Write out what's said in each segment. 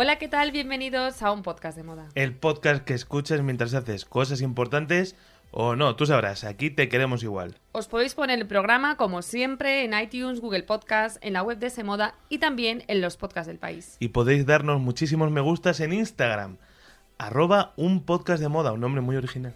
Hola, ¿qué tal? Bienvenidos a un podcast de moda. El podcast que escuchas mientras haces cosas importantes o no, tú sabrás, aquí te queremos igual. Os podéis poner el programa, como siempre, en iTunes, Google Podcast, en la web de Semoda y también en los podcasts del país. Y podéis darnos muchísimos me gustas en Instagram, arroba un podcast de moda, un nombre muy original.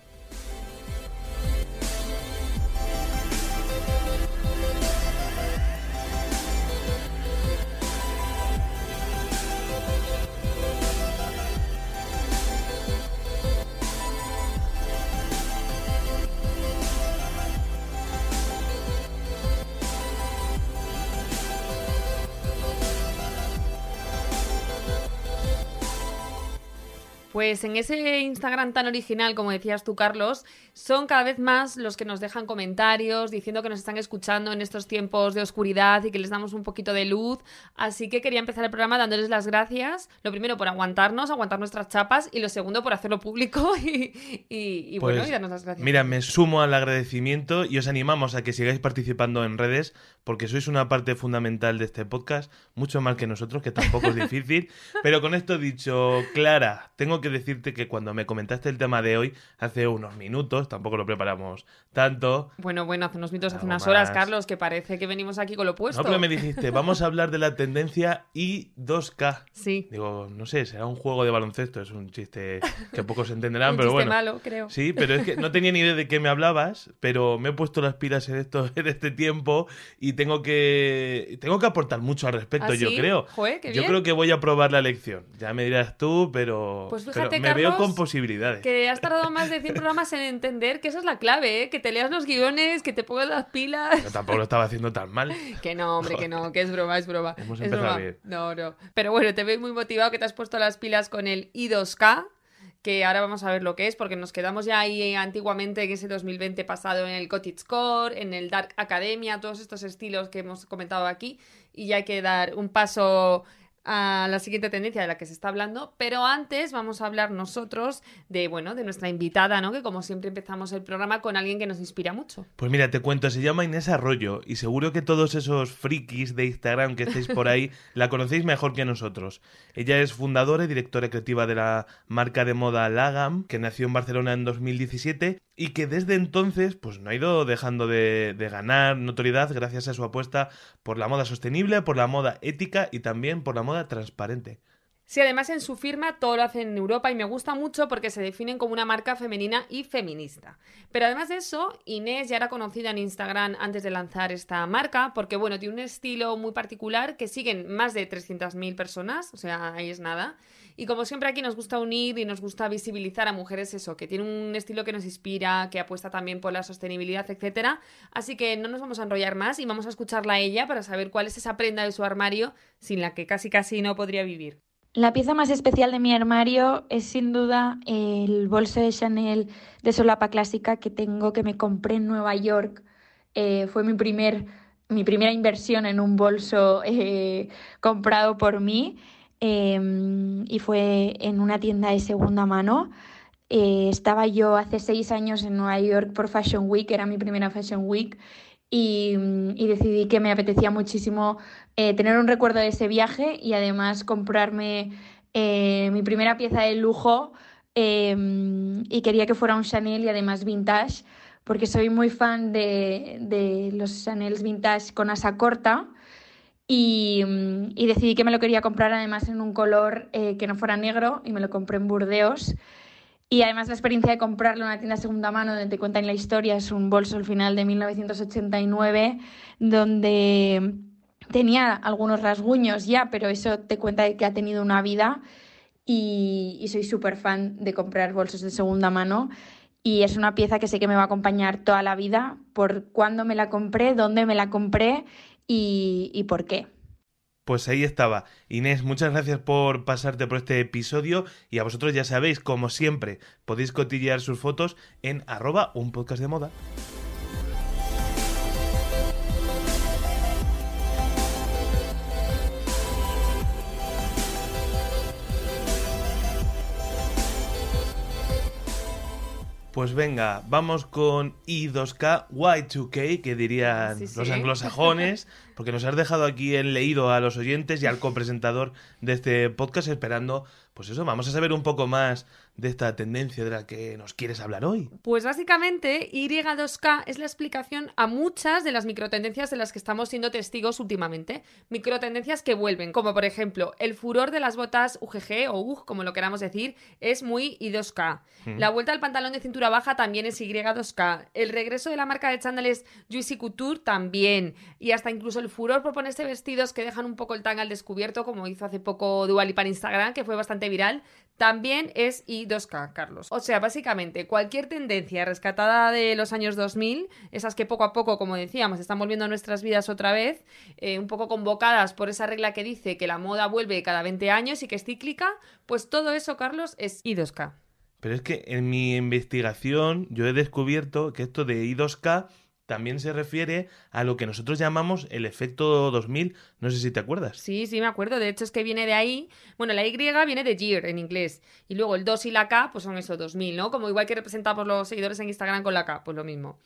Pues en ese Instagram tan original, como decías tú, Carlos, son cada vez más los que nos dejan comentarios diciendo que nos están escuchando en estos tiempos de oscuridad y que les damos un poquito de luz. Así que quería empezar el programa dándoles las gracias. Lo primero por aguantarnos, aguantar nuestras chapas y lo segundo por hacerlo público y, bueno, Pues, y darnos las gracias. Mira, me sumo al agradecimiento y os animamos a que sigáis participando en redes porque sois una parte fundamental de este podcast, mucho más que nosotros, que tampoco es difícil. Pero con esto dicho, Clara, tengo que decirte que cuando me comentaste el tema de hoy, hace unos minutos, tampoco lo preparamos tanto, Bueno, bueno, hace unos minutos, hace unas horas, más. Carlos, que parece que venimos aquí con lo opuesto. no, pero me dijiste, vamos a hablar de la tendencia I2K. Sí, Digo, no sé, será un juego de baloncesto, es un chiste que pocos entenderán, un pero chiste bueno. malo, creo. Sí, pero es que no tenía ni idea de qué me hablabas, pero me he puesto las pilas en esto en este tiempo y tengo que tengo que aportar mucho al respecto, ¿Ah, yo sí? creo. Joder, qué yo bien. creo que voy a probar la lección. Ya me dirás tú, pero, Pues pero me veo con posibilidades. Que has tardado más de 100 programas en entender que esa es la clave, ¿eh? Que te leas los guiones, que te pongas las pilas. Yo tampoco lo estaba haciendo tan mal. Que no, hombre, que no, que es broma, es broma. Hemos es empezado broma. bien. No, no. Pero bueno, te veo muy motivado que te has puesto las pilas con el I2K, que ahora vamos a ver lo que es, porque nos quedamos ya ahí antiguamente en ese 2020 pasado en el Cottagecore, en el Dark Academia, todos estos estilos que hemos comentado aquí, y ya hay que dar un paso a la siguiente tendencia de la que se está hablando, pero antes vamos a hablar nosotros de, bueno, de nuestra invitada, ¿no? Que como siempre empezamos el programa con alguien que nos inspira mucho. Pues mira, te cuento, se llama Inés Arroyo y seguro que todos esos frikis de Instagram que estáis por ahí la conocéis mejor que nosotros. Ella es fundadora y directora creativa de la marca de moda Lagam, que nació en Barcelona en 2017 y que desde entonces pues no ha ido dejando de, de ganar notoriedad gracias a su apuesta por la moda sostenible, por la moda ética y también por la moda transparente. Sí, además en su firma todo lo hacen en Europa y me gusta mucho porque se definen como una marca femenina y feminista. Pero además de eso, Inés ya era conocida en Instagram antes de lanzar esta marca porque, bueno, tiene un estilo muy particular que siguen más de 300.000 personas, o sea, ahí es nada. Y como siempre aquí nos gusta unir y nos gusta visibilizar a mujeres eso, que tienen un estilo que nos inspira, que apuesta también por la sostenibilidad, etcétera. Así que no nos vamos a enrollar más y vamos a escucharla a ella para saber cuál es esa prenda de su armario sin la que casi casi no podría vivir. La pieza más especial de mi armario es sin duda el bolso de Chanel de solapa clásica que tengo, que me compré en Nueva York. Eh, fue mi, primer, mi primera inversión en un bolso eh, comprado por mí eh, y fue en una tienda de segunda mano. Eh, estaba yo hace seis años en Nueva York por Fashion Week, era mi primera Fashion Week, y decidí que me apetecía muchísimo eh, tener un recuerdo de ese viaje y además comprarme eh, mi primera pieza de lujo eh, y quería que fuera un Chanel y además vintage porque soy muy fan de, de los Chanels vintage con asa corta y, mm, y decidí que me lo quería comprar además en un color eh, que no fuera negro y me lo compré en Burdeos. Y además la experiencia de comprarlo en una tienda de segunda mano donde te cuentan la historia es un bolso al final de 1989 donde tenía algunos rasguños ya, pero eso te cuenta de que ha tenido una vida y, soy súper fan de comprar bolsos de segunda mano y es una pieza que sé que me va a acompañar toda la vida por cuándo me la compré, dónde me la compré y, y por qué. Pues ahí estaba. Inés, muchas gracias por pasarte por este episodio y a vosotros ya sabéis, como siempre, podéis cotillear sus fotos en arroba un podcast de moda. Pues venga, vamos con I2K, Y2K, que dirían Sí, sí. los anglosajones, porque nos has dejado aquí en leído a los oyentes y al copresentador de este podcast esperando, pues eso, vamos a saber un poco más de esta tendencia de la que nos quieres hablar hoy. Pues básicamente Y2K es la explicación a muchas de las microtendencias de las que estamos siendo testigos últimamente. Microtendencias que vuelven, como por ejemplo, el furor de las botas UGG o UG, como lo queramos decir, es muy Y2K. La vuelta al pantalón de cintura baja también es Y2K. El regreso de la marca de chándales Juicy Couture también. Y hasta incluso el furor por ponerse vestidos que dejan un poco el tanga al descubierto, como hizo hace poco Dua Lipa en Instagram, que fue bastante viral, también es I2K, Carlos. O sea, básicamente, cualquier tendencia rescatada de los años 2000, esas que poco a poco, como decíamos, están volviendo a nuestras vidas otra vez, eh, un poco convocadas por esa regla que dice que la moda vuelve cada 20 años y que es cíclica, pues todo eso, Carlos, es I2K. Pero es que en mi investigación yo he descubierto que esto de I2K también se refiere a lo que nosotros llamamos el efecto 2000, no sé si te acuerdas. Sí, sí, me acuerdo. De hecho, es que viene de ahí. Bueno, la Y viene de year en inglés. Y luego el 2 y la K, pues son eso, 2000, ¿no? Como igual que representamos los seguidores en Instagram con la K, pues lo mismo.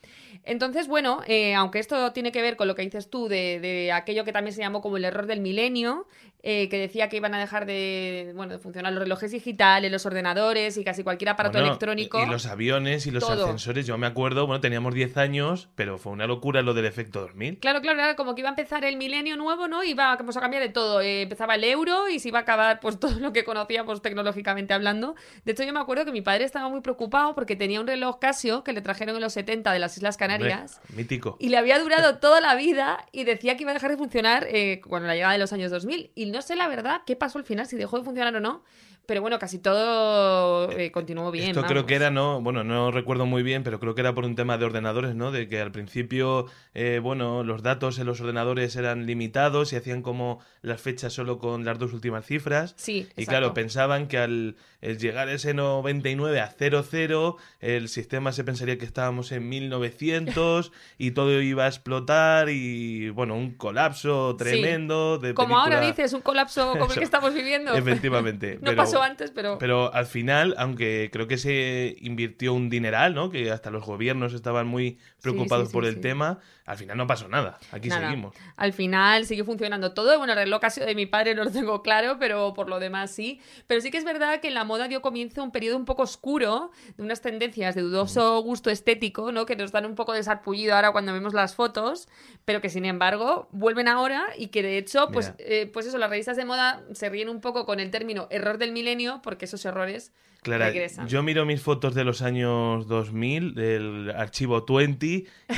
Entonces, bueno, eh, aunque esto tiene que ver con lo que dices tú de, de aquello que también se llamó como el error del milenio, eh, que decía que iban a dejar de, bueno, de funcionar los relojes digitales, los ordenadores y casi cualquier aparato Bueno, electrónico. Y, y los aviones y los Todo. ascensores, yo me acuerdo, bueno, teníamos 10 años, pero fue una locura lo del efecto 2000. Claro, claro, era como que iba a empezar el milenio nuevo, ¿no? Iba pues, a cambiar de todo. Eh, empezaba el euro y se iba a acabar pues todo lo que conocíamos tecnológicamente hablando. De hecho, yo me acuerdo que mi padre estaba muy preocupado porque tenía un reloj Casio que le trajeron en los 70 de las Islas Canarias. Hombre, mítico. Y le había durado toda la vida y decía que iba a dejar de funcionar eh, cuando la llegada de los años 2000. Y no sé la verdad qué pasó al final, si dejó de funcionar o no. Pero bueno, casi todo eh, continuó bien. Esto creo vamos. que era, no, bueno, no recuerdo muy bien, pero creo que era por un tema de ordenadores, ¿no? De que al principio, eh, bueno, los datos en los ordenadores eran limitados y hacían como las fechas solo con las dos últimas cifras. Sí, Y exacto. claro, pensaban que al llegar ese 99 a 00, el sistema se pensaría que estábamos en 1900 y todo iba a explotar y, bueno, un colapso tremendo de Como ahora dices, un colapso como el que estamos viviendo. Efectivamente. No pero- pasó antes, pero... Pero al final, aunque creo que se invirtió un dineral, ¿no? Que hasta los gobiernos estaban muy preocupados sí, por sí, el tema, al final no pasó nada. Aquí Nada. seguimos. Al final sigue funcionando todo. Bueno, el reloj Casio de mi padre no lo tengo claro, pero por lo demás sí. Pero sí que es verdad que en la moda dio comienzo un periodo un poco oscuro de unas tendencias de dudoso gusto estético, ¿no? Que nos dan un poco de sarpullido ahora cuando vemos las fotos, pero que sin embargo vuelven ahora y que de hecho, pues, eh, pues eso, las revistas de moda se ríen un poco con el término error del milenio, porque esos errores Clara, regresan. yo miro mis fotos de los años 2000, del archivo 20,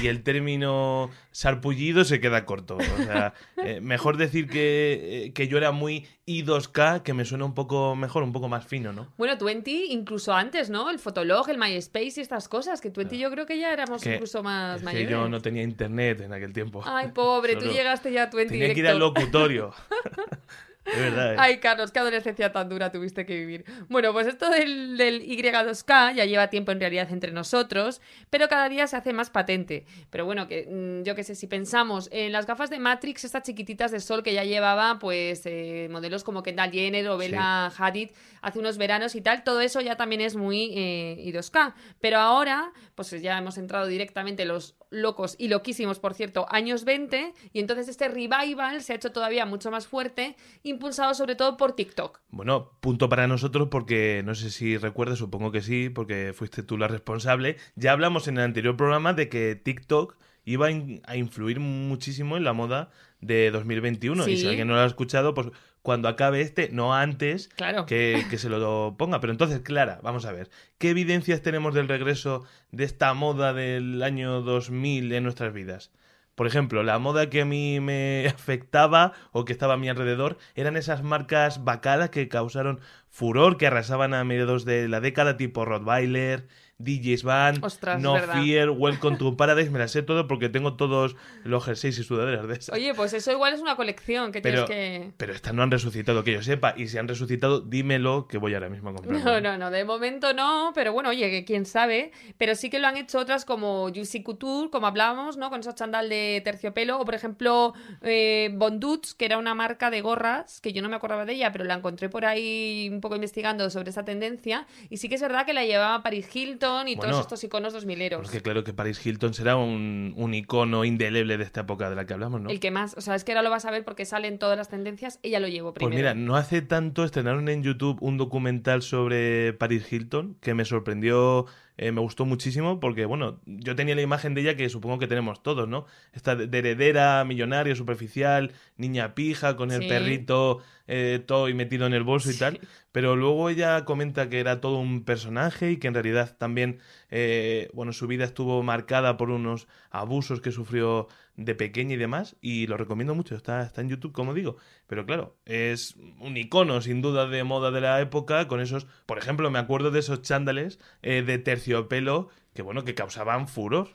y el término sarpullido se queda corto. O sea, eh, mejor decir que, eh, que yo era muy I2K, que me suena un poco mejor, un poco más fino, ¿no? Bueno, Twenty, incluso antes, ¿no? El Fotolog, el MySpace y estas cosas, que Twenty yo creo que ya éramos Que- incluso más es que mayores. yo no tenía internet en aquel tiempo. Ay, pobre, tú llegaste ya a Twenty Tenía que ir al directo. locutorio. verdad. ¿eh? Ay, Carlos, qué adolescencia tan dura tuviste que vivir. Bueno, pues esto del, del Y2K ya lleva tiempo en realidad entre nosotros, pero cada día se hace más patente. Pero bueno, que mm, yo qué sé, si pensamos en las gafas de Matrix, estas chiquititas de sol que ya llevaba, pues eh, modelos como Kendall Jenner o Bella Hadid hace unos veranos y tal, todo eso ya también es muy eh, I2K. Pero ahora, pues ya hemos entrado directamente los locos y loquísimos, por cierto, años 20, y entonces este revival se ha hecho todavía mucho más fuerte, impulsado sobre todo por TikTok. Bueno, punto para nosotros porque no sé si recuerdas, supongo que sí, porque fuiste tú la responsable. Ya hablamos en el anterior programa de que TikTok iba a in- a influir muchísimo en la moda de 2021. Y si alguien no lo ha escuchado, pues cuando acabe este, no antes, Claro. que, que se lo ponga. Pero entonces, Clara, vamos a ver, ¿qué evidencias tenemos del regreso de esta moda del año 2000 en nuestras vidas? Por ejemplo, la moda que a mí me afectaba o que estaba a mi alrededor eran esas marcas bacalas que causaron furor, que arrasaban a mediados de la década, tipo Rottweiler, DJs Van, Ostras, No verdad. Fear, Welcome to Paradise, me las sé todo porque tengo todos los jerseys y sudaderas de esas. Oye, pues eso igual es una colección que pero, tienes que... pero estas no han resucitado, que yo sepa, y si han resucitado, dímelo que voy ahora mismo a comprarlo. No, no, no, de momento no, pero bueno, oye, que quién sabe. Pero sí que lo han hecho otras como Juicy Couture, como hablábamos, ¿no? Con esos chandal de terciopelo. O por ejemplo, eh, Bonduts, que era una marca de gorras, que yo no me acordaba de ella, pero la encontré por ahí un poco investigando sobre esa tendencia. Y sí que es verdad que la llevaba Paris Hilton y Bueno, todos estos iconos 2000eros. Porque claro que Paris Hilton será un, un icono indeleble de esta época de la que hablamos, ¿no? El que más, o sea, es que ahora lo vas a ver porque salen todas las tendencias, ella lo llevó primero. Pues mira, no hace tanto estrenaron en YouTube un documental sobre Paris Hilton que me sorprendió, eh, me gustó muchísimo porque, bueno, yo tenía la imagen de ella que supongo que tenemos todos, ¿no? Esta de de heredera, millonaria, superficial, niña pija, con el Sí. perrito eh, todo y metido en el bolso y tal. Pero luego ella comenta que era todo un personaje y que en realidad también, eh, bueno, su vida estuvo marcada por unos abusos que sufrió de pequeña y demás. Y lo recomiendo mucho, está, está en YouTube, como digo. Pero claro, es un icono sin duda de moda de la época, con esos, por ejemplo, me acuerdo de esos chándales eh, de terciopelo que, bueno, que causaban furor.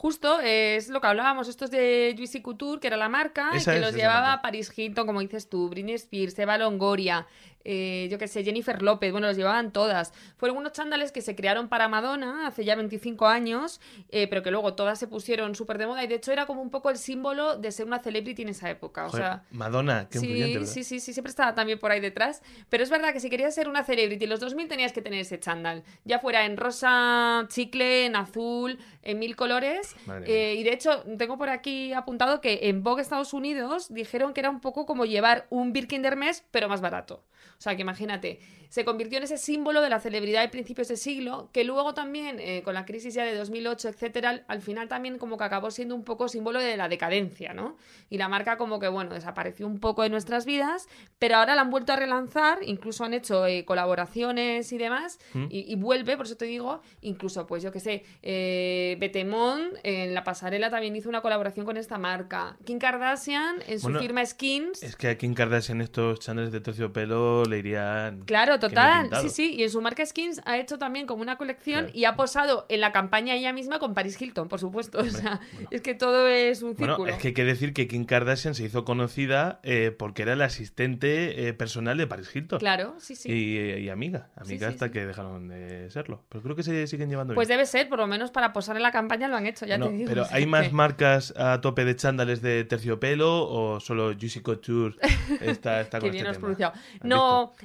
Justo, es lo que hablábamos, estos de Juicy Couture, que era la marca, Esa y que es, los llevaba marca. Paris Hilton, como dices tú, Britney Spears, Eva Longoria, eh, yo qué sé, Jennifer López, bueno, los llevaban todas. Fueron unos chándales que se crearon para Madonna hace ya 25 años, eh, pero que luego todas se pusieron súper de moda, y de hecho era como un poco el símbolo de ser una celebrity en esa época. O Joder, sea, Madonna, qué sí, sí, sí, sí, siempre estaba también por ahí detrás. Pero es verdad que si querías ser una celebrity en los 2000 tenías que tener ese chándal. Ya fuera en rosa, chicle, en azul, en mil colores. Eh, y de hecho, tengo por aquí apuntado que en Vogue Estados Unidos dijeron que era un poco como llevar un Birkin de Hermes, pero más barato. O sea, que imagínate, se convirtió en ese símbolo de la celebridad de principios de siglo, que luego también, eh, con la crisis ya de 2008, etcétera, al final también como que acabó siendo un poco símbolo de la decadencia, ¿no? Y la marca como que, bueno, desapareció un poco de nuestras vidas, pero ahora la han vuelto a relanzar, incluso han hecho eh, colaboraciones y demás, ¿Mm? y, y vuelve, por eso te digo, incluso, pues yo que sé, eh, Betemont en la pasarela también hizo una colaboración con esta marca. Kim Kardashian en su Bueno, firma Skins. Es que a Kim Kardashian estos chándales de terciopelo le irían... Claro, total. Sí, sí. Y en su marca Skins ha hecho también como una colección Claro. y ha posado en la campaña ella misma con Paris Hilton, por supuesto. O sea, bueno. es que todo es un Bueno, círculo. es que hay que decir que Kim Kardashian se hizo conocida eh, porque era la asistente eh, personal de Paris Hilton. Claro, sí, sí. Y, y amiga, amiga sí, hasta sí. que dejaron de serlo. Pero creo que se siguen llevando Pues bien. debe ser, por lo menos para posar en la campaña lo han hecho, ya te digo. pero ¿hay más marcas a tope de chándales de terciopelo o solo Juicy Couture está, está con bien este tema? pronunciado. ¿Has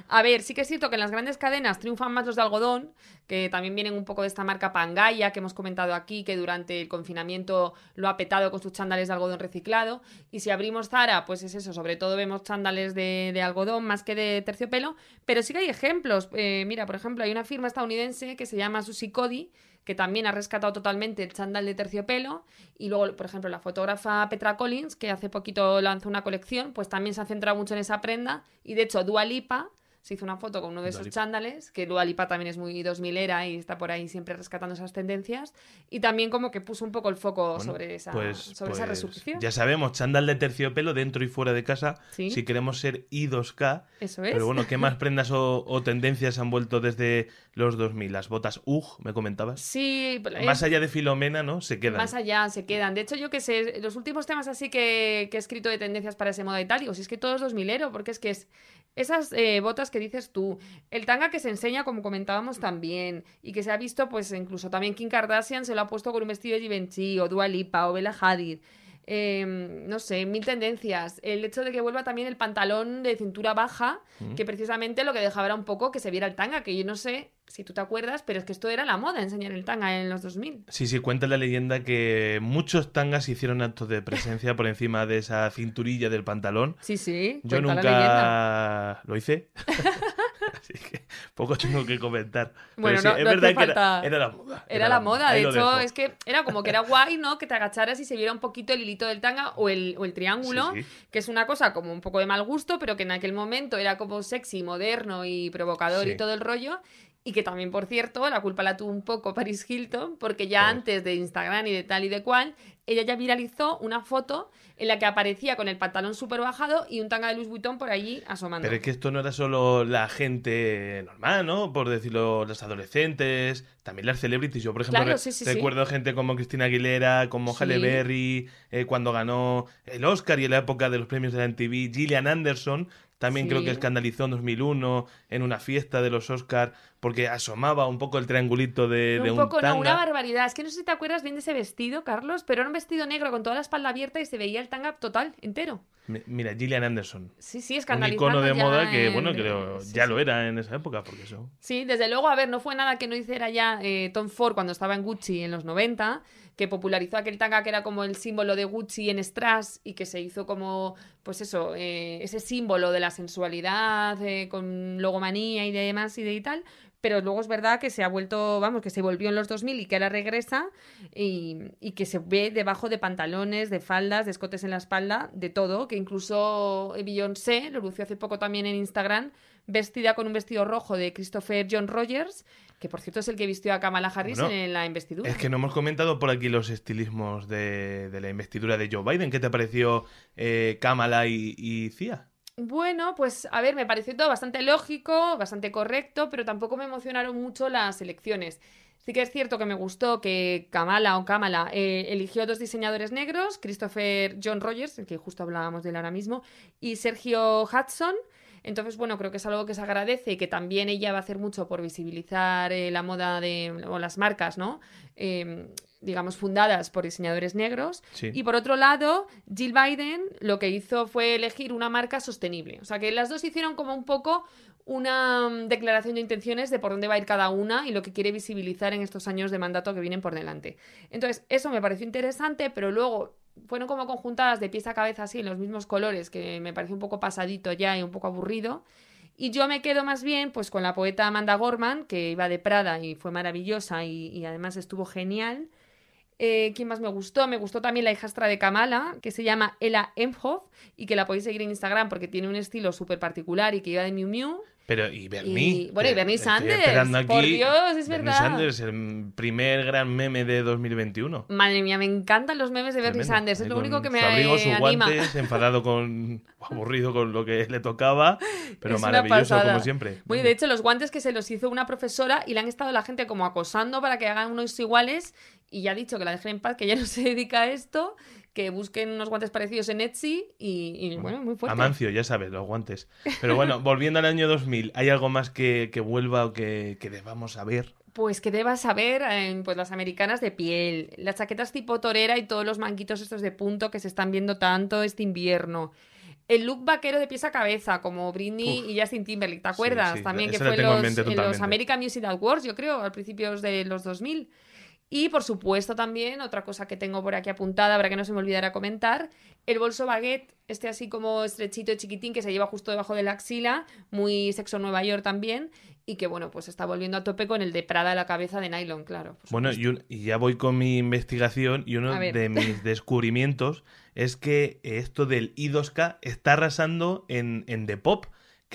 A ver, sí que es cierto que en las grandes cadenas triunfan más los de algodón, que también vienen un poco de esta marca Pangaya que hemos comentado aquí, que durante el confinamiento lo ha petado con sus chándales de algodón reciclado. Y si abrimos Zara, pues es eso, sobre todo vemos chándales de, de algodón más que de terciopelo. Pero sí que hay ejemplos. Eh, mira, por ejemplo, hay una firma estadounidense que se llama Susie Cody, que también ha rescatado totalmente el chándal de terciopelo. Y luego, por ejemplo, la fotógrafa Petra Collins, que hace poquito lanzó una colección, pues también se ha centrado mucho en esa prenda. Y de hecho, Dua Lipa se hizo una foto con uno de esos chándales, que Dua Lipa también es muy 2000 era y está por ahí siempre rescatando esas tendencias. Y también como que puso un poco el foco Bueno, sobre esa, pues- sobre esa pues resurrección. Ya sabemos, chándal de terciopelo dentro y fuera de casa Sí. si queremos ser I2K. Eso es. Pero bueno, ¿qué más prendas o, o tendencias han vuelto desde los 2000? Las botas UG, me comentabas. Sí, es- Más allá de Filomena, ¿no? Se quedan. Más allá se quedan. De hecho, yo que sé, los últimos temas así que, que he escrito de tendencias para ese moda y tal, digo, si es que todo es 2000ero, porque es que es esas eh, botas que dices tú, el tanga que se enseña, como comentábamos también, y que se ha visto, pues incluso también Kim Kardashian se lo ha puesto con un vestido de Givenchy, o Dua Lipa, o Bella Hadid. Eh, no sé, mil tendencias. El hecho de que vuelva también el pantalón de cintura baja, Mm. que precisamente lo que dejaba era un poco que se viera el tanga, que yo no sé si tú te acuerdas, pero es que esto era la moda, enseñar el tanga en los 2000. Sí, sí, cuenta la leyenda que muchos tangas hicieron actos de presencia por encima de esa cinturilla del pantalón. Sí, sí. Yo la nunca lo hice. Así que poco tengo que comentar. Bueno, sí, no- es no verdad que falta- era, era la moda. Era la moda, de hecho, dejo. es que era como que era guay, ¿no? Que te agacharas y se viera un poquito el hilito del tanga o el, o el triángulo, Sí, sí. que es una cosa como un poco de mal gusto, pero que en aquel momento era como sexy, moderno y provocador y todo el rollo. Y que también, por cierto, la culpa la tuvo un poco Paris Hilton, porque ya antes de Instagram y de tal y de cual, ella ya viralizó una foto en la que aparecía con el pantalón súper bajado y un tanga de Louis Vuitton por allí asomando. Pero es que esto no era solo la gente normal, ¿no? Por decirlo, los adolescentes, también las celebrities. Yo, por ejemplo, Claro, re- sí, sí, sí. recuerdo gente como Cristina Aguilera, como. Halle Berry, eh, cuando ganó el Oscar y en la época de los premios de la MTV, Gillian Anderson, también creo que escandalizó en 2001 en una fiesta de los Oscar porque asomaba un poco el triangulito de, de un un poco, no, tanga. una barbaridad. Es que no sé si te acuerdas bien de ese vestido, Carlos, pero era un vestido negro con toda la espalda abierta y se veía el tanga total, entero. Mi- Mira, Gillian Anderson. Sí, sí, Un icono de moda que, en- bueno, creo sí, ya sí. lo era en esa época, porque eso. Sí, desde luego, a ver, no fue nada que no hiciera ya eh, Tom Ford cuando estaba en Gucci en los 90, que popularizó aquel tanga que era como el símbolo de Gucci en Strass y que se hizo como, pues eso, eh, ese símbolo de la sensualidad eh, con logomanía y demás y de y tal. Pero luego es verdad que se ha vuelto, vamos, que se volvió en los 2000 y que ahora regresa y, y que se ve debajo de pantalones, de faldas, de escotes en la espalda, de todo, que incluso Beyoncé lo lució hace poco también en Instagram, vestida con un vestido rojo de Christopher John Rogers, que por cierto es el que vistió a Kamala Harris Bueno, en la investidura. Es que no hemos comentado por aquí los estilismos de, de la investidura de Joe Biden. ¿Qué te pareció eh, Kamala y, y Cia? Bueno, pues a ver, me pareció todo bastante lógico, bastante correcto, pero tampoco me emocionaron mucho las elecciones. Sí que es cierto que me gustó que Kamala o Kamala eh, eligió dos diseñadores negros, Christopher John Rogers, el que justo hablábamos de él ahora mismo, y Sergio Hudson. Entonces, bueno, creo que es algo que se agradece y que también ella va a hacer mucho por visibilizar eh, la moda de, o las marcas, ¿no? Eh, digamos, fundadas por diseñadores negros. Sí. Y por otro lado, Jill Biden lo que hizo fue elegir una marca sostenible. O sea, que las dos hicieron como un poco una mm, declaración de intenciones de por dónde va a ir cada una y lo que quiere visibilizar en estos años de mandato que vienen por delante. Entonces, eso me pareció interesante, pero luego fueron como conjuntadas de pies a cabeza así en los mismos colores, que me pareció un poco pasadito ya y un poco aburrido. Y yo me quedo más bien pues con la poeta Amanda Gorman, que iba de Prada y fue maravillosa y, y además estuvo genial. Eh, ¿Quién más me gustó? Me gustó también la hijastra de Kamala, que se llama Ella Emhoff y que la podéis seguir en Instagram porque tiene un estilo súper particular y que iba de Miu Miu. Pero, y Bernie. Y- bueno, y Bernie Sanders, esperando aquí. por Dios, es Bernie verdad. Sanders, el primer gran meme de 2021. Madre mía, me encantan los memes de Bernie Tremendo. Sanders, es Ahí lo único que me su abrigo, sus anima. guantes, enfadado con. aburrido con lo que le tocaba, pero Es maravilloso como siempre. Bueno, y de hecho, los guantes que se los hizo una profesora y le han estado la gente como acosando para que hagan unos iguales. Y ya ha dicho que la dejen en paz, que ya no se dedica a esto, que busquen unos guantes parecidos en Etsy. Y, y, bueno, muy fuerte. Amancio, ya sabes, los guantes. Pero bueno, volviendo al año 2000, ¿hay algo más que, que vuelva o que, que debamos saber? Pues que debas saber, eh, pues las americanas de piel, las chaquetas tipo torera y todos los manguitos estos de punto que se están viendo tanto este invierno. El look vaquero de pies a cabeza, como Britney Uf. y Justin Timberlake, ¿te acuerdas? sí, También que fue los, en los. American Music Awards, yo creo, a principios de los 2000. Y por supuesto también, otra cosa que tengo por aquí apuntada, para que no se me olvidara comentar, el bolso baguette, este así como estrechito y chiquitín que se lleva justo debajo de la axila, muy sexo Nueva York también, y que bueno, pues está volviendo a tope con el de Prada a la cabeza de nylon, claro. Bueno, y, un- y ya voy con mi investigación y uno de mis descubrimientos es que esto del I2K está arrasando en, en Depop,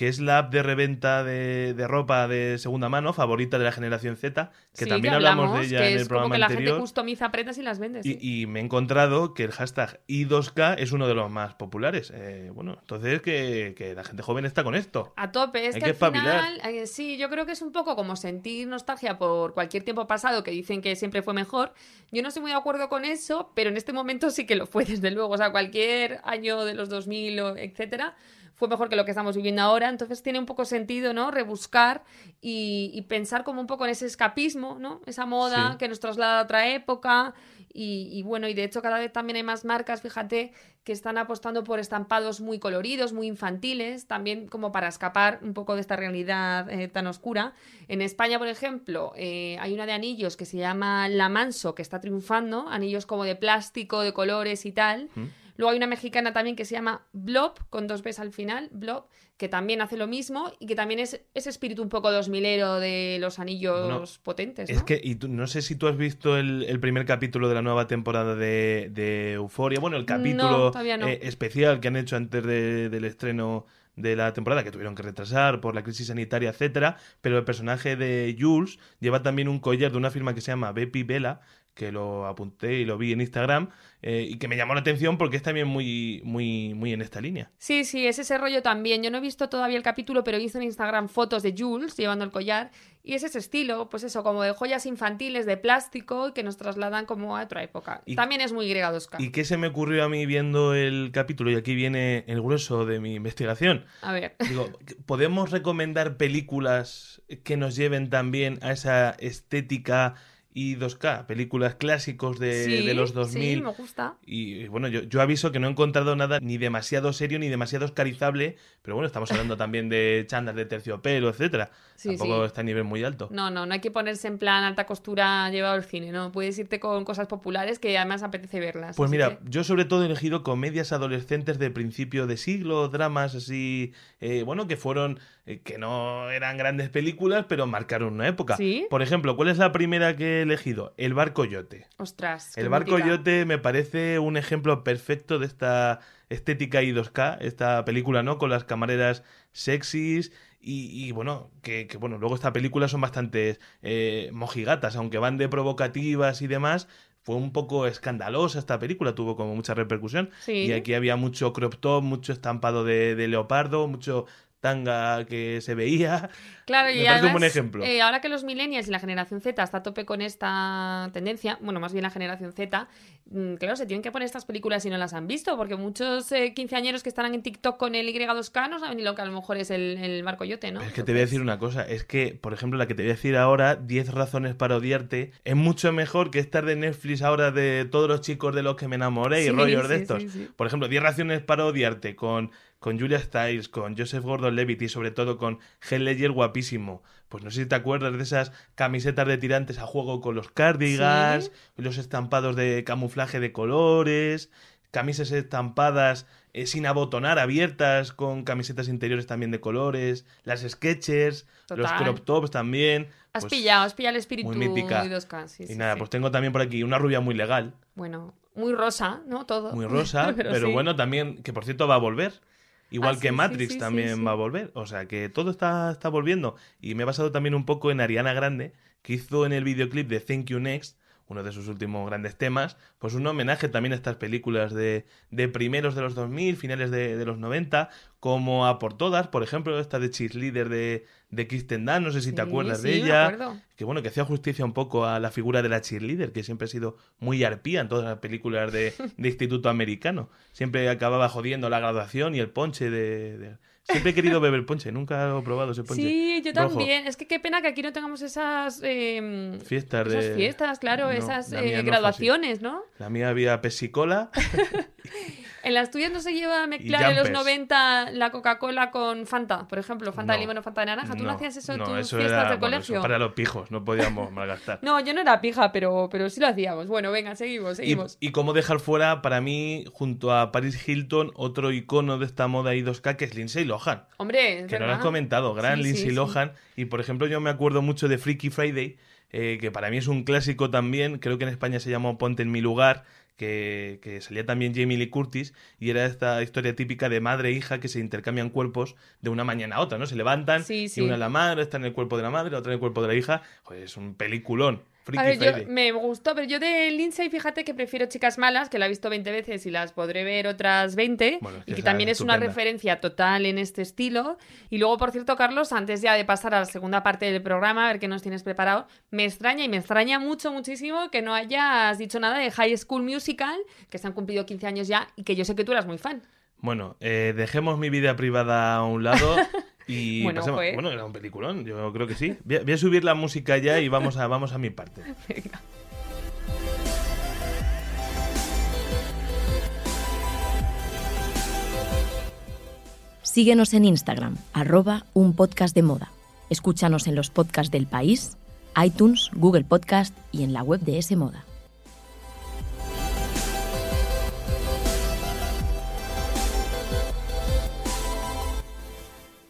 que es la app de reventa de, de ropa de segunda mano favorita de la generación Z, que Sí, también hablamos de ella que en es el como programa que la gente customiza prendas y las vende. sí. Y, me he encontrado que el hashtag I2K es uno de los más populares. Eh, bueno, entonces que, que la gente joven está con esto. A tope, es Hay que, al final, eh, sí, yo creo que es un poco como sentir nostalgia por cualquier tiempo pasado que dicen que siempre fue mejor. Yo no estoy muy de acuerdo con eso, pero en este momento sí que lo fue, desde luego. O sea, cualquier año de los 2000, o etcétera, fue mejor que lo que estamos viviendo ahora. Entonces tiene un poco sentido, ¿no? Rebuscar y, y pensar como un poco en ese escapismo, ¿no? Esa moda Sí. que nos traslada a otra época. Y, y bueno, y de hecho cada vez también hay más marcas, fíjate, que están apostando por estampados muy coloridos, muy infantiles, también como para escapar un poco de esta realidad eh, tan oscura. En España, por ejemplo, eh, hay una de anillos que se llama La Manso, que está triunfando, anillos como de plástico, de colores y tal. ¿Mm? Luego hay una mexicana también que se llama Blob, con dos Bs al final, Blob, que también hace lo mismo y que también es ese espíritu un poco dos milero de los anillos Bueno, potentes. ¿no? Es que, y tú- no sé si tú has visto el, el primer capítulo de la nueva temporada de, de Euforia. Bueno, el capítulo no. eh, especial que han hecho antes de- del estreno de la temporada que tuvieron que retrasar por la crisis sanitaria, etcétera, pero el personaje de Jules lleva también un collar de una firma que se llama Bepi Vela, que lo apunté y lo vi en Instagram eh, y que me llamó la atención porque es también muy, muy, muy en esta línea. Sí, sí, es ese rollo también. Yo no he visto todavía el capítulo, pero he visto en Instagram fotos de Jules llevando el collar y es ese estilo, pues eso, como de joyas infantiles de plástico que nos trasladan como a otra época. Y- también es muy griega 2K. ¿Y qué se me ocurrió a mí viendo el capítulo? Y aquí viene el grueso de mi investigación. A ver. Digo, ¿podemos recomendar películas que nos lleven también a esa estética y 2K? Películas clásicos de, sí, de los 2000. Sí, me gusta. Y bueno, yo, yo aviso que no he encontrado nada ni demasiado serio ni demasiado oscarizable, pero bueno, estamos hablando también de chandas de terciopelo, etcétera. Sí, Tampoco sí. está a nivel muy alto. No, no, no hay que ponerse en plan alta costura llevado al cine, ¿no? Puedes irte con cosas populares que además apetece verlas. Pues mira, que- yo sobre todo he elegido comedias adolescentes de principio de siglo, dramas así, eh, bueno, que fueron, que no eran grandes películas, pero marcaron una época. ¿Sí? Por ejemplo, ¿cuál es la primera que he elegido? El Bar Coyote. Ostras. El Bar mítica. Coyote me parece un ejemplo perfecto de esta estética I2K, esta película, ¿no? Con las camareras sexys y, y, bueno, que, que, bueno, luego esta película son bastante eh, mojigatas, aunque van de provocativas y demás. Fue un poco escandalosa esta película, tuvo como mucha repercusión. Sí. Y aquí había mucho crop top, mucho estampado de, de leopardo, mucho tanga que se veía. Claro, Me y parece un además, buen ejemplo. eh, ahora que los millennials y la generación Z está a tope con esta tendencia, bueno, más bien la generación Z, mm, claro, se tienen que poner estas películas si no las han visto, porque muchos eh, quinceañeros que estarán en TikTok con el Y2K no saben ni lo que a lo mejor es el, el barco yote, ¿no? Pero es que te voy a decir una cosa, es que, por ejemplo, la que te voy a decir ahora, 10 razones para odiarte, es mucho mejor que estar de Netflix ahora de todos los chicos de los que me enamoré y Sí, rollos de estos. sí. Por ejemplo, 10 razones para odiarte con, con Julia Stiles, con Joseph Gordon-Levitt y sobre todo con Heath Ledger guapísimo. Pues no sé si te acuerdas de esas camisetas de tirantes a juego con los cardigans, los estampados de camuflaje de colores, camisas estampadas eh, sin abotonar, abiertas, con camisetas interiores también de colores, las sketchers, los Total. crop tops también. Has pues, pillado, has pillado el espíritu muy mítica. Y2K, sí, y sí, nada, pues tengo también por aquí una rubia muy legal, Bueno, muy rosa, ¿no? Todo. muy rosa, pero, sí. bueno, también, que por cierto va a volver. Igual Ah, que sí, Matrix sí, también sí, va a volver. O sea que todo está, está volviendo. Y me he basado también un poco en Ariana Grande, que hizo en el videoclip de Thank You Next, uno de sus últimos grandes temas, pues un homenaje también a estas películas de, de primeros de los 2000, finales de, de los 90, como a por todas, por ejemplo, esta de Cheerleader de, de Kristen Dunst, no sé si te Sí, acuerdas de sí, me ella acuerdo. que bueno, que hacía justicia un poco a la figura de la cheerleader, que siempre ha sido muy arpía en todas las películas de, de instituto americano. Siempre acababa jodiendo la graduación y el ponche de... de- Siempre he querido beber ponche, nunca lo he probado ese ponche. Sí, yo rojo. también. Es que qué pena que aquí no tengamos esas, eh, Fiestas esas de... fiestas, claro, No, esas eh, no graduaciones, ¿no? La mía había pesicola En las tuyas no se lleva a mezclar en los jumpers. 90 la Coca-Cola con Fanta, por ejemplo, Fanta de limón o Fanta de naranja. ¿Tú no, no, hacías eso en no, tus eso fiestas del bueno, eso colegio? para los pijos, no podíamos malgastar. No, yo no era pija, pero, pero sí lo hacíamos. Bueno, venga, seguimos, Y, seguimos. y cómo dejar fuera, para mí, junto a Paris Hilton, otro icono de esta moda I2K, que es Lindsay Lohan. Hombre, Que no lo has comentado, gran Sí, Lindsay sí. Lohan. Y por ejemplo, yo me acuerdo mucho de Freaky Friday, eh, que para mí es un clásico también. Creo que en España se llamó Ponte en mi lugar, que, que salía también Jamie Lee Curtis. Y era esta historia típica de madre e hija que se intercambian cuerpos de una mañana a otra, ¿no? Se levantan Sí, y una es la madre, está en el cuerpo de la madre, la otra en el cuerpo de la hija. Joder, es un peliculón. Freaky A ver, Friday. yo, me gustó, pero yo de Lindsay, fíjate que prefiero Chicas Malas, que la he visto 20 veces y las podré ver otras 20, Bueno, es que y que también es una referencia total en este estilo. Y luego, por cierto, Carlos, antes ya de pasar a la segunda parte del programa, a ver qué nos tienes preparado, me extraña y me extraña mucho, muchísimo que no hayas dicho nada de High School Musical, que se han cumplido 15 años ya y que yo sé que tú eras muy fan. Bueno, eh, dejemos mi vida privada a un lado y Bueno, pasemos-. Bueno, era un peliculón, yo creo que sí. Voy a, voy a subir la música ya y vamos a, vamos a mi parte. Venga. Síguenos en Instagram, arroba un podcast de moda. Escúchanos en los podcasts del país, iTunes, Google Podcast y en la web de S Moda.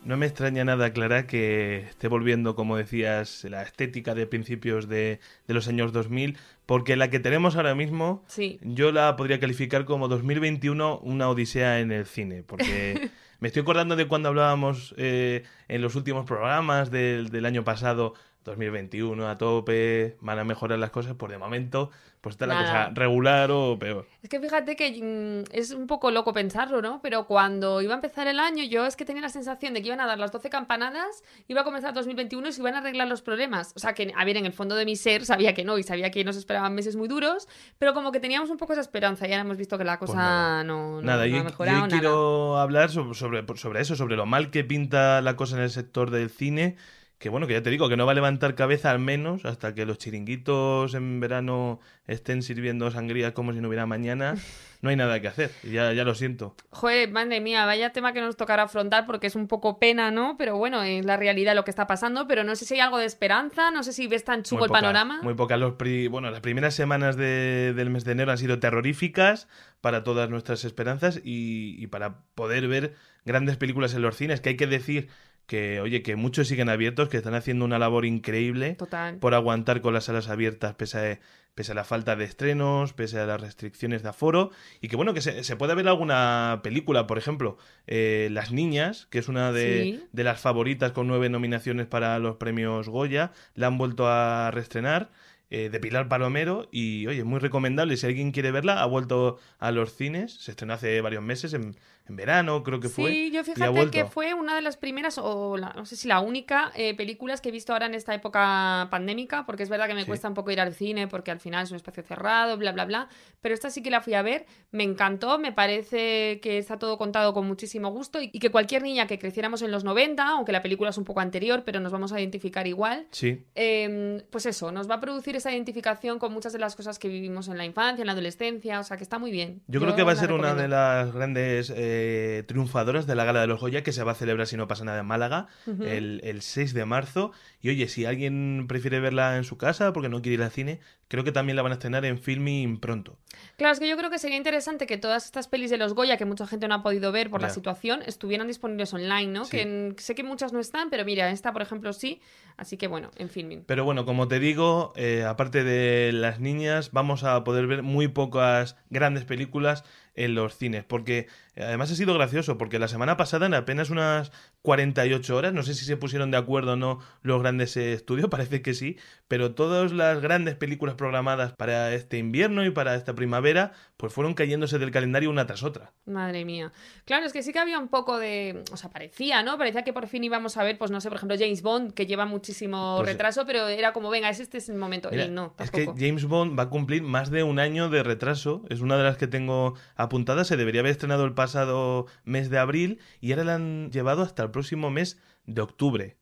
No me extraña nada, Clara, que esté volviendo, como decías, la estética de principios de, de los años 2000, porque la que tenemos ahora mismo, Sí. yo la podría calificar como 2021 una odisea en el cine, porque Me estoy acordando de cuando hablábamos eh, en los últimos programas del, del año pasado 2021 a tope, van a mejorar las cosas, por de momento, pues está la cosa regular o peor. Es que fíjate que mm, es un poco loco pensarlo, ¿no? Pero cuando iba a empezar el año, yo es que tenía la sensación de que iban a dar las 12 campanadas, iba a comenzar 2021 y se iban a arreglar los problemas. O sea, que, a ver, en el fondo de mi ser sabía que no y sabía que nos esperaban meses muy duros, pero como que teníamos un poco esa esperanza y ahora hemos visto que la cosa Pues nada. no, no, nada, no yo, ha yo mejorado nada. quiero hablar sobre, sobre, sobre eso, sobre lo mal que pinta la cosa en el sector del cine. Que bueno, que ya te digo, que no va a levantar cabeza al menos hasta que los chiringuitos en verano estén sirviendo sangría como si no hubiera mañana. No hay nada que hacer. Ya, ya lo siento. Joder, madre mía, vaya tema que nos tocará afrontar porque es un poco pena, ¿no? Pero bueno, es la realidad lo que está pasando, pero no sé si hay algo de esperanza, no sé si ves tan Muy el poca, panorama. Muy pocas. Los pri- bueno, las primeras semanas de- del mes de enero han sido terroríficas para todas nuestras esperanzas y, y para poder ver grandes películas en los cines. Que hay que decir que, oye, que muchos siguen abiertos, que están haciendo una labor increíble Total. por aguantar con las salas abiertas pese a, pese a la falta de estrenos, pese a las restricciones de aforo, y que bueno, que se, se puede ver alguna película, por ejemplo, eh, Las Niñas, que es una de, Sí. de las favoritas con nueve nominaciones para los premios Goya, la han vuelto a reestrenar. eh, de Pilar Palomero y oye, muy recomendable si alguien quiere verla, ha vuelto a los cines, se estrenó hace varios meses, en, en verano creo que fue. Sí, yo fíjate que fue una de las primeras, o la- no sé si la única, eh, películas que he visto ahora en esta época pandémica, porque es verdad que me Sí. cuesta un poco ir al cine, porque al final es un espacio cerrado, bla, bla, bla, pero esta sí que la fui a ver, me encantó, me parece que está todo contado con muchísimo gusto y, y que cualquier niña que creciéramos en los 90, aunque la película es un poco anterior, pero nos vamos a identificar igual, Sí, eh, pues eso, nos va a producir esa identificación con muchas de las cosas que vivimos en la infancia, en la adolescencia, o sea que está muy bien. Yo, creo que va a ser una de las grandes eh, triunfadoras de la Gala de los Goya que se va a celebrar si no pasa nada en Málaga el, el 6 de marzo. Y oye, si alguien prefiere verla en su casa porque no quiere ir al cine, creo que también la van a estrenar en Filming pronto. Claro, es que yo creo que sería interesante que todas estas pelis de los Goya, que mucha gente no ha podido ver por la situación, estuvieran disponibles online, ¿no? Sí. Que en- sé que muchas no están, pero mira, esta, por ejemplo, sí. Así que bueno, en filming. Pero bueno, como te digo, eh, aparte de las niñas, vamos a poder ver muy pocas grandes películas en los cines. Porque eh, además ha sido gracioso, porque la semana pasada, en apenas unas 48 horas, no sé si se pusieron de acuerdo o no los grandes eh, estudios, parece que sí, pero todas las grandes películas programadas para este invierno y para esta primavera, pues fueron cayéndose del calendario una tras otra. Madre mía. Claro, es que sí que había un poco de. O sea, parecía, ¿no? Parecía que por fin íbamos a ver, pues no sé, por ejemplo, James Bond, que lleva muchísimo Pues- retraso, pero era como, venga, este es el momento. Mira, y no, es que. James Bond va a cumplir más de un año de retraso. Es una de las que tengo apuntadas. Se debería haber estrenado el pasado mes de abril y ahora la han llevado hasta el próximo mes de octubre.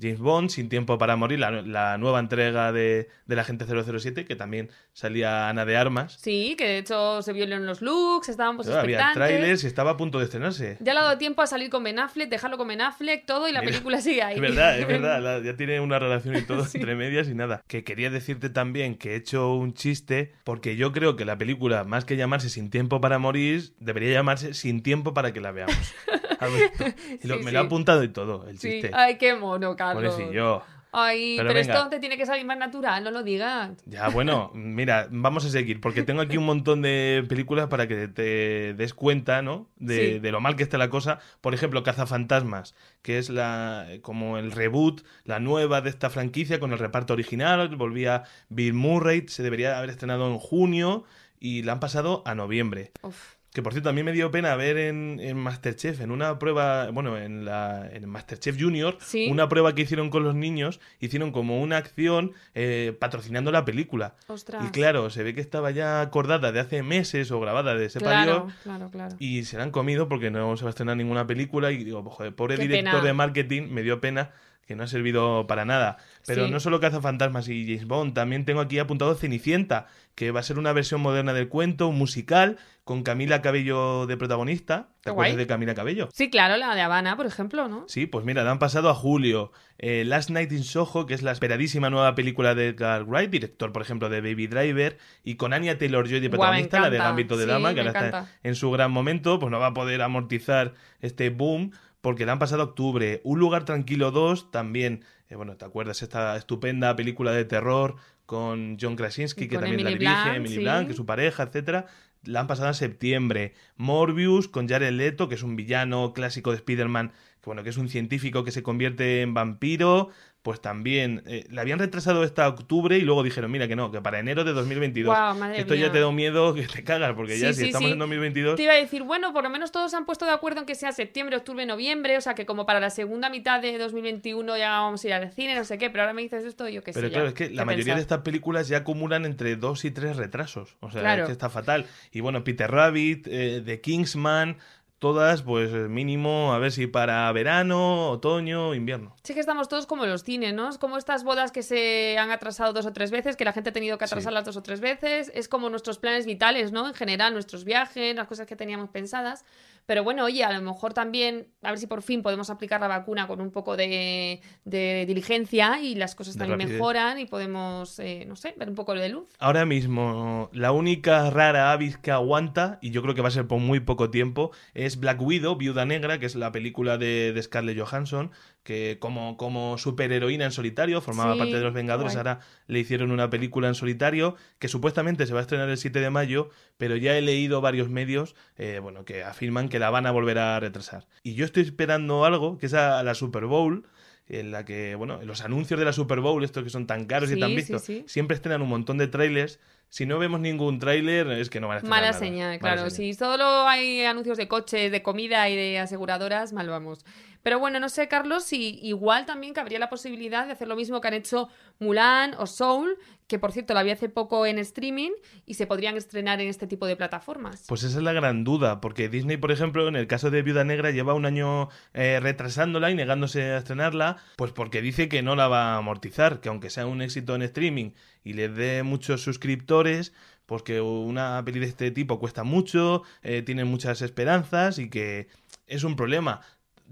James Bond, Sin Tiempo para Morir, la, nueva entrega de, de la Agente 007, que también salía Ana de Armas. Sí, que de hecho se vieron los looks, estábamos Había expectantes. trailers y estaba a punto de estrenarse. Ya le ha dado tiempo a salir con Ben Affleck, dejarlo con Ben Affleck, todo, y la Mira, película sigue ahí. Es verdad, es verdad. la- ya tiene una relación y todo Sí. entre medias y nada. Que quería decirte también que he hecho un chiste porque yo creo que la película, más que llamarse Sin Tiempo para Morir, debería llamarse Sin Tiempo para que la veamos. ¿Has visto? Y lo- Sí, me lo sí. apuntado y todo, el chiste. ay, qué mono, Carlos. Pobrecillo. Ay, Pero esto te tiene que salir más natural, no lo digas. Ya, bueno, mira, vamos a seguir, porque tengo aquí un montón de películas para que te des cuenta, ¿no? De, Sí. de lo mal que está la cosa. Por ejemplo, Cazafantasmas, que es la como el reboot, la nueva de esta franquicia con el reparto original. Volvía Bill Murray, se debería haber estrenado en junio y la han pasado a noviembre. Uf. Que por cierto, a mí me dio pena ver en, en Masterchef, en una prueba, bueno, en la en Masterchef Junior, Sí. una prueba que hicieron con los niños, hicieron como una acción eh, patrocinando la película. Ostras. Y claro, se ve que estaba ya acordada de hace meses o grabada de ese claro, claro, claro. y se la han comido porque no se va a estrenar ninguna película y digo, joder, pobre Qué director pena. de marketing, me dio pena que no ha servido para nada. Pero Sí. no solo Cazafantasmas y James Bond, también tengo aquí apuntado Cenicienta, que va a ser una versión moderna del cuento, un musical, con Camila Cabello de protagonista. ¿Te acuerdas de Camila Cabello? Sí, claro, la de Habana, por ejemplo, ¿no? Sí, pues mira, la han pasado a julio. Eh, Last Night in Soho, que es la esperadísima nueva película de Edgar Wright, director, por ejemplo, de Baby Driver, y con Anya Taylor-Joy de Guau, protagonista, la de. Gambito de Sí, Dama, que ahora está en su gran momento, pues no va a poder amortizar este boom, porque la han pasado octubre. Un lugar tranquilo 2, también, eh, bueno, ¿te acuerdas? Esta estupenda película de terror con John Krasinski, que también la dirige, Blunt, Emily sí. Blunt, que es su pareja, etcétera la han pasado en septiembre. Morbius con Jared Leto, que es un villano clásico de Spider-Man, que bueno, que es un científico que se convierte en vampiro pues también eh, la habían retrasado hasta octubre y luego dijeron, mira que no, que para enero de 2022. Esto ya te da miedo que te cagas, porque ya si estamos en 2022... Te iba a decir, bueno, por lo menos todos se han puesto de acuerdo en que sea septiembre, octubre, noviembre, o sea que como para la segunda mitad de 2021 ya vamos a ir al cine, no sé qué, pero ahora me dices esto, yo qué sé. Pero claro, es que la mayoría de estas películas ya acumulan entre dos y tres retrasos, o sea, es que está fatal. Y bueno, Peter Rabbit, eh, The Kingsman todas, pues mínimo, a ver si para verano, otoño, invierno. Sí que estamos todos como los cines, ¿no? Es como estas bodas que se han atrasado dos o tres veces, que la gente ha tenido que atrasarlas dos o tres veces. Es como nuestros planes vitales, ¿no? En general, nuestros viajes, las cosas que teníamos pensadas. Pero bueno, oye, a lo mejor también, a ver si por fin podemos aplicar la vacuna con un poco de, diligencia y las cosas también mejoran y podemos, eh, no sé, ver un poco de luz. Ahora mismo, la única rara avis que aguanta, y yo creo que va a ser por muy poco tiempo, es Black Widow, Viuda Negra, que es la película de, de Scarlett Johansson, que como, como superheroína en solitario, formaba parte de los Vengadores, ahora le hicieron una película en solitario que supuestamente se va a estrenar el 7 de mayo, pero ya he leído varios medios eh, bueno, que afirman que la van a volver a retrasar. Y yo estoy esperando algo, que es a la Super Bowl, en la que, bueno, los anuncios de la Super Bowl, estos que son tan caros y tan vistos, siempre estrenan un montón de trailers si no vemos ningún tráiler es que no van a Mala nada. señal, claro. Si solo hay anuncios de coches, de comida y de aseguradoras, mal vamos. Pero bueno, no sé, Carlos, si igual también cabría la posibilidad de hacer lo mismo que han hecho Mulan o Soul, que por cierto la vi hace poco en streaming y se podrían estrenar en este tipo de plataformas. Pues esa es la gran duda, porque Disney, por ejemplo, en el caso de Viuda Negra, lleva un año eh, retrasándola y negándose a estrenarla, pues porque dice que no la va a amortizar, que aunque sea un éxito en streaming y le dé muchos suscriptores, pues que una peli de este tipo cuesta mucho, eh, tiene muchas esperanzas y que es un problema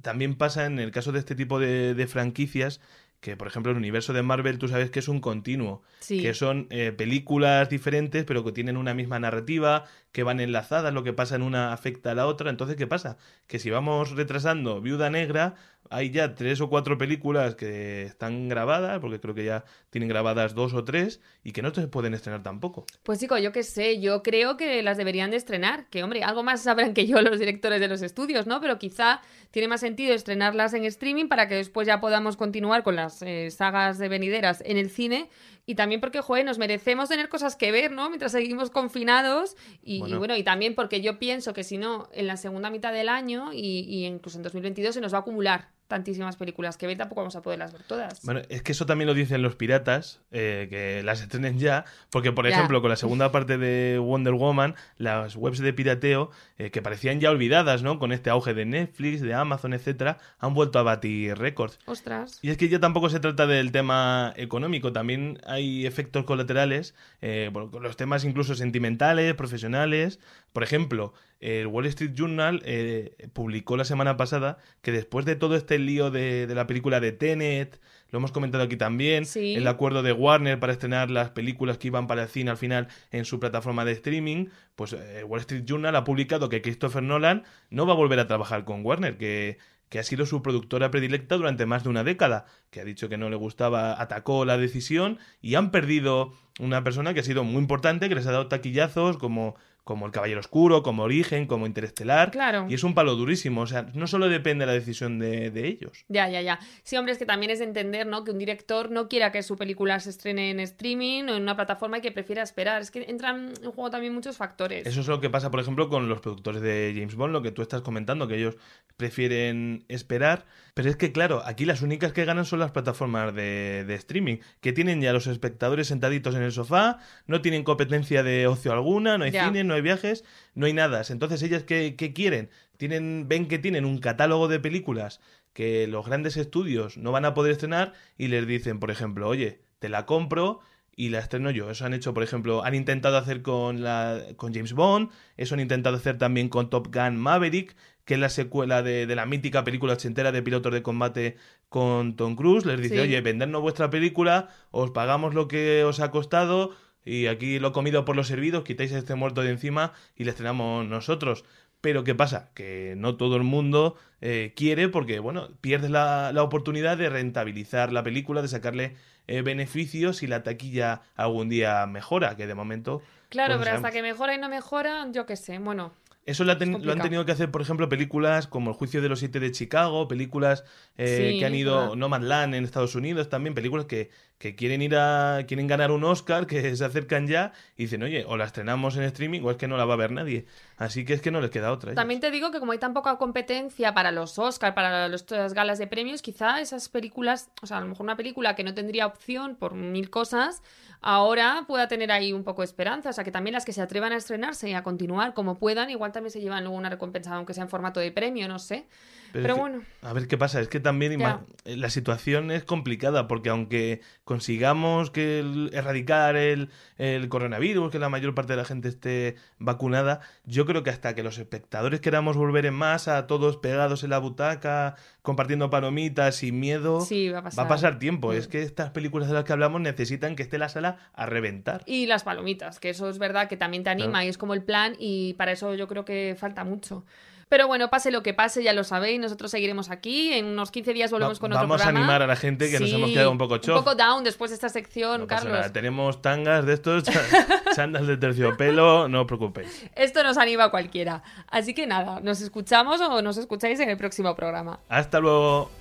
también pasa en el caso de este tipo de, franquicias que por ejemplo el universo de Marvel tú sabes que es un continuo, que son eh, películas diferentes pero que tienen una misma narrativa, que van enlazadas, lo que pasa en una afecta a la otra, entonces ¿qué pasa? Que si vamos retrasando Viuda Negra, hay ya tres o cuatro películas que están grabadas, porque creo que ya tienen grabadas dos o tres, y que no se pueden estrenar tampoco. Pues chico, yo qué sé, yo creo que las deberían de estrenar, que hombre, algo más sabrán que yo los directores de los estudios, ¿no? Pero quizá tiene más sentido estrenarlas en streaming para que después ya podamos continuar con las eh, sagas de venideras en el cine y también porque, joder, nos merecemos tener cosas que ver, ¿no? Mientras seguimos confinados y bueno, y, también porque yo pienso que si no, en la segunda mitad del año y, y incluso en 2022 se nos va a acumular tantísimas películas que ver, tampoco vamos a poderlas ver todas. Bueno, es que eso también lo dicen los piratas, eh, que las estrenen ya, porque por ejemplo, con la segunda parte de Wonder Woman, las webs de pirateo, eh, que parecían ya olvidadas, ¿no? Con este auge de Netflix, de Amazon, etcétera, han vuelto a batir récords. Ostras. Y es que ya tampoco se trata del tema económico, también hay efectos colaterales, eh, con los temas incluso sentimentales, profesionales. Por ejemplo, el Wall Street Journal eh, publicó la semana pasada que después de todo este lío de, la película de Tenet, lo hemos comentado aquí también, el acuerdo de Warner para estrenar las películas que iban para el cine al final en su plataforma de streaming, pues el eh, Wall Street Journal ha publicado que Christopher Nolan no va a volver a trabajar con Warner, que que ha sido su productora predilecta durante más de una década, que ha dicho que no le gustaba, atacó la decisión y han perdido una persona que ha sido muy importante, que les ha dado taquillazos como como El Caballero Oscuro, como Origen, como Interestelar. Claro. Y es un palo durísimo. O sea, no solo depende de la decisión de, ellos. Ya, ya, ya. Sí, hombre, es que también es de entender, ¿no? Que un director no quiera que su película se estrene en streaming o en una plataforma y que prefiera esperar. Es que entran en juego también muchos factores. Eso es lo que pasa, por ejemplo, con los productores de James Bond, lo que tú estás comentando, que ellos prefieren esperar. Pero es que, claro, aquí las únicas que ganan son las plataformas de, de streaming, que tienen ya los espectadores sentaditos en el sofá, no tienen competencia de ocio alguna, no hay cine, no hay viajes, no hay nada. Entonces, ¿ellas qué, quieren? Tienen, ven que tienen un catálogo de películas que los grandes estudios no van a poder estrenar y les dicen, por ejemplo, oye, te la compro y la estreno yo. Eso han hecho, por ejemplo, han intentado hacer con, la, con James Bond, eso han intentado hacer también con Top Gun Maverick, que es la secuela de, de la mítica película ochentera de pilotos de combate con Tom Cruise. Les dice, oye, vendernos vuestra película, os pagamos lo que os ha costado y aquí lo comido por los servidos, quitáis este muerto de encima y le estrenamos nosotros. Pero ¿qué pasa? Que no todo el mundo eh, quiere porque, bueno, pierdes la, la, oportunidad de rentabilizar la película, de sacarle eh, beneficios si la taquilla algún día mejora, que de momento... Claro, pues pero hasta que mejora y no mejora, yo qué sé, bueno... Eso lo, han tenido que hacer, por ejemplo, películas como El juicio de los siete de Chicago, películas eh, que han ido, No Man's Land en Estados Unidos también, películas que, que quieren ir a quieren ganar un Oscar, que se acercan ya y dicen, oye, o la estrenamos en streaming o es que no la va a ver nadie. Así que es que no les queda otra. También te digo que como hay tan poca competencia para los Oscars, para las galas de premios, quizá esas películas, o sea, a lo mejor una película que no tendría opción por mil cosas, ahora pueda tener ahí un poco de esperanza. O sea, que también las que se atrevan a estrenarse y a continuar como puedan, igual también se llevan luego una recompensa, aunque sea en formato de premio, no sé. Pero, bueno. A ver qué pasa. Es que también la situación es complicada porque aunque consigamos que erradicar el, el, coronavirus, que la mayor parte de la gente esté vacunada, yo creo que hasta que los espectadores queramos volver en masa, todos pegados en la butaca, compartiendo palomitas sin miedo, va, a pasar. tiempo. Es mm. que estas películas de las que hablamos necesitan que esté la sala a reventar. Y las palomitas, que eso es verdad que también te anima y es como el plan y para eso yo creo que falta mucho. Pero bueno, pase lo que pase, ya lo sabéis, nosotros seguiremos aquí. En unos 15 días volvemos con otro programa. Vamos a animar a la gente que nos hemos quedado un poco chof. Un poco down después de esta sección, Carlos. Tenemos tangas de estos, chandas de terciopelo, no os preocupéis. Esto nos anima a cualquiera. Así que nada, nos escuchamos o nos escucháis en el próximo programa. Hasta luego.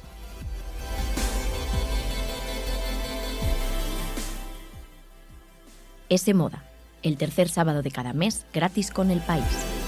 Ese Moda, el tercer sábado de cada mes, gratis con el país.